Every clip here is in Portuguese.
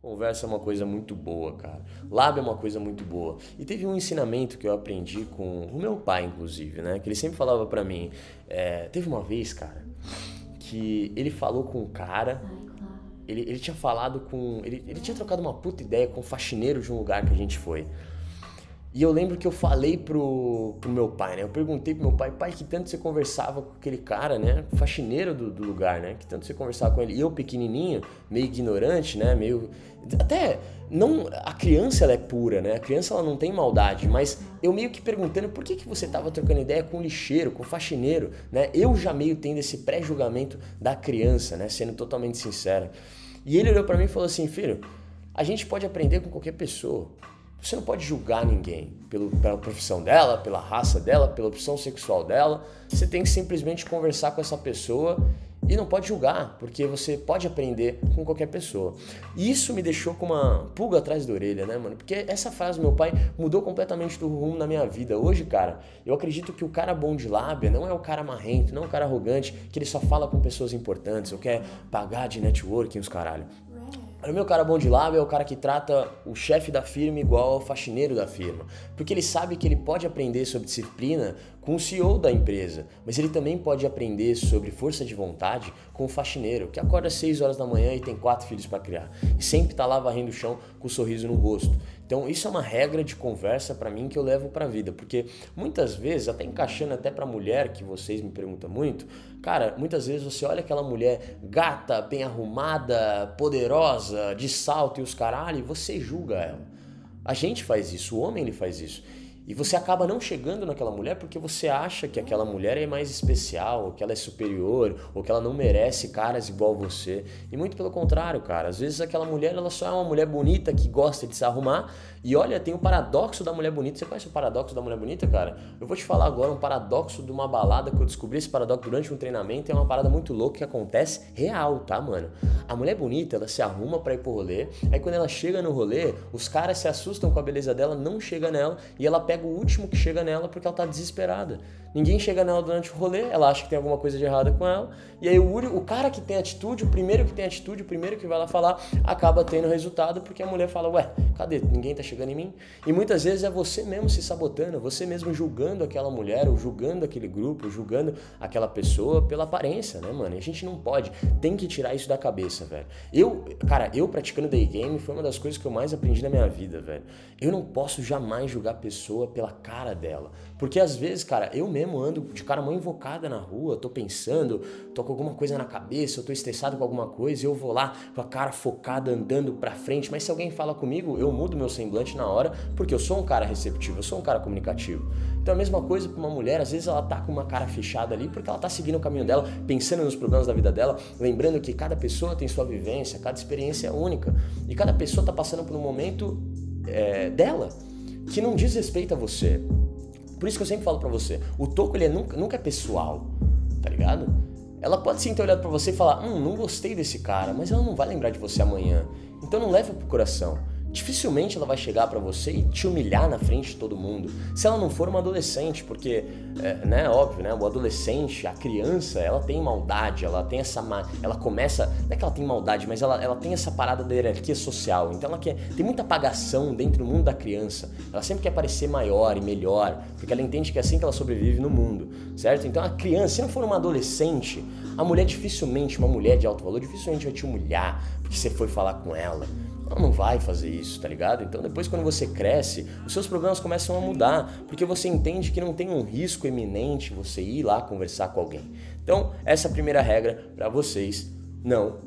Conversa é uma coisa muito boa, cara. Lábio é uma coisa muito boa. E teve um ensinamento que eu aprendi com o meu pai, inclusive, né? Que ele sempre falava para mim. É... Teve uma vez, cara, que ele falou com um cara. Ele, ele tinha falado com. Ele, ele tinha trocado uma puta ideia com o faxineiro de um lugar que a gente foi. E eu lembro que eu falei pro, pro meu pai, né? Eu perguntei pro meu pai, pai, que tanto você conversava com aquele cara, né? Faxineiro do, do lugar, né? Que tanto você conversava com ele. E eu, pequenininho, meio ignorante, né? Meio. Até. Não, a criança ela é pura, né? A criança ela não tem maldade, mas eu meio que perguntando por que, que você tava trocando ideia com lixeiro, com faxineiro, né? Eu já meio tendo esse pré-julgamento da criança, né? Sendo totalmente sincero. E ele olhou para mim e falou assim: filho, a gente pode aprender com qualquer pessoa. Você não pode julgar ninguém pelo, pela profissão dela, pela raça dela, pela opção sexual dela. Você tem que simplesmente conversar com essa pessoa e não pode julgar, porque você pode aprender com qualquer pessoa. E isso me deixou com uma pulga atrás da orelha, né, mano? Porque essa frase do meu pai mudou completamente do rumo na minha vida. Hoje, cara, eu acredito que o cara bom de lábia não é o cara marrento, não é o cara arrogante, que ele só fala com pessoas importantes, ou quer pagar de networking os caralho. O meu cara bom de lábio é o cara que trata o chefe da firma igual ao faxineiro da firma, porque ele sabe que ele pode aprender sobre disciplina com o CEO da empresa, mas ele também pode aprender sobre força de vontade com o faxineiro, que acorda às 6 horas da manhã e tem quatro filhos para criar, e sempre está lá varrendo o chão com um sorriso no rosto. Então isso é uma regra de conversa para mim que eu levo para a vida, porque muitas vezes, até encaixando até para mulher, que vocês me perguntam muito, cara, muitas vezes você olha aquela mulher gata, bem arrumada, poderosa, de salto e os caralho, você julga ela. A gente faz isso, o homem ele faz isso. E você acaba não chegando naquela mulher porque você acha que aquela mulher é mais especial, ou que ela é superior, ou que ela não merece caras igual você. E muito pelo contrário, cara. Às vezes aquela mulher ela só é uma mulher bonita que gosta de se arrumar. E olha, tem o paradoxo da mulher bonita. Você conhece o paradoxo da mulher bonita, cara? Eu vou te falar agora um paradoxo de uma balada que eu descobri esse paradoxo durante um treinamento. É uma parada muito louca que acontece real, tá, mano? A mulher bonita, ela se arruma para ir pro rolê. Aí quando ela chega no rolê, os caras se assustam com a beleza dela, não chega nela e ela pega o último que chega nela porque ela tá desesperada. Ninguém chega nela durante o rolê, ela acha que tem alguma coisa de errada com ela, e aí o, o cara que tem atitude, o primeiro que tem atitude, o primeiro que vai lá falar, acaba tendo resultado porque a mulher fala, ué, cadê? Ninguém tá chegando em mim? E muitas vezes é você mesmo se sabotando, você mesmo julgando aquela mulher, ou julgando aquele grupo, julgando aquela pessoa pela aparência, né, mano? E a gente não pode, tem que tirar isso da cabeça, velho. Eu, cara, eu praticando day game foi uma das coisas que eu mais aprendi na minha vida, velho. Eu não posso jamais julgar a pessoa pela cara dela. Porque às vezes, cara, eu mesmo ando de cara mão invocada na rua, tô pensando, tô com alguma coisa na cabeça, eu tô estressado com alguma coisa, eu vou lá com a cara focada andando pra frente, mas se alguém fala comigo, eu mudo meu semblante na hora, porque eu sou um cara receptivo, eu sou um cara comunicativo. Então a mesma coisa para uma mulher, às vezes ela tá com uma cara fechada ali porque ela tá seguindo o caminho dela, pensando nos problemas da vida dela, lembrando que cada pessoa tem sua vivência, cada experiência é única, e cada pessoa tá passando por um momento é, dela que não diz respeito a você. Por isso que eu sempre falo para você, o toco ele é nunca, nunca é pessoal, tá ligado? Ela pode sim ter olhado para você e falar, hum, não gostei desse cara, mas ela não vai lembrar de você amanhã. Então não leva pro coração dificilmente ela vai chegar para você e te humilhar na frente de todo mundo. Se ela não for uma adolescente, porque, é, né, óbvio, né, o adolescente, a criança, ela tem maldade, ela tem essa, ela começa, não é que ela tem maldade, mas ela, ela tem essa parada da hierarquia social. Então ela quer, tem muita apagação dentro do mundo da criança. Ela sempre quer parecer maior e melhor, porque ela entende que é assim que ela sobrevive no mundo, certo? Então a criança, se não for uma adolescente, a mulher dificilmente, uma mulher de alto valor, dificilmente vai te humilhar porque você foi falar com ela. Ela não vai fazer isso, tá ligado? Então depois quando você cresce, os seus problemas começam a mudar, porque você entende que não tem um risco eminente você ir lá conversar com alguém. Então, essa é a primeira regra para vocês, não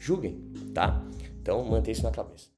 julguem, tá? Então, mantenha isso na cabeça.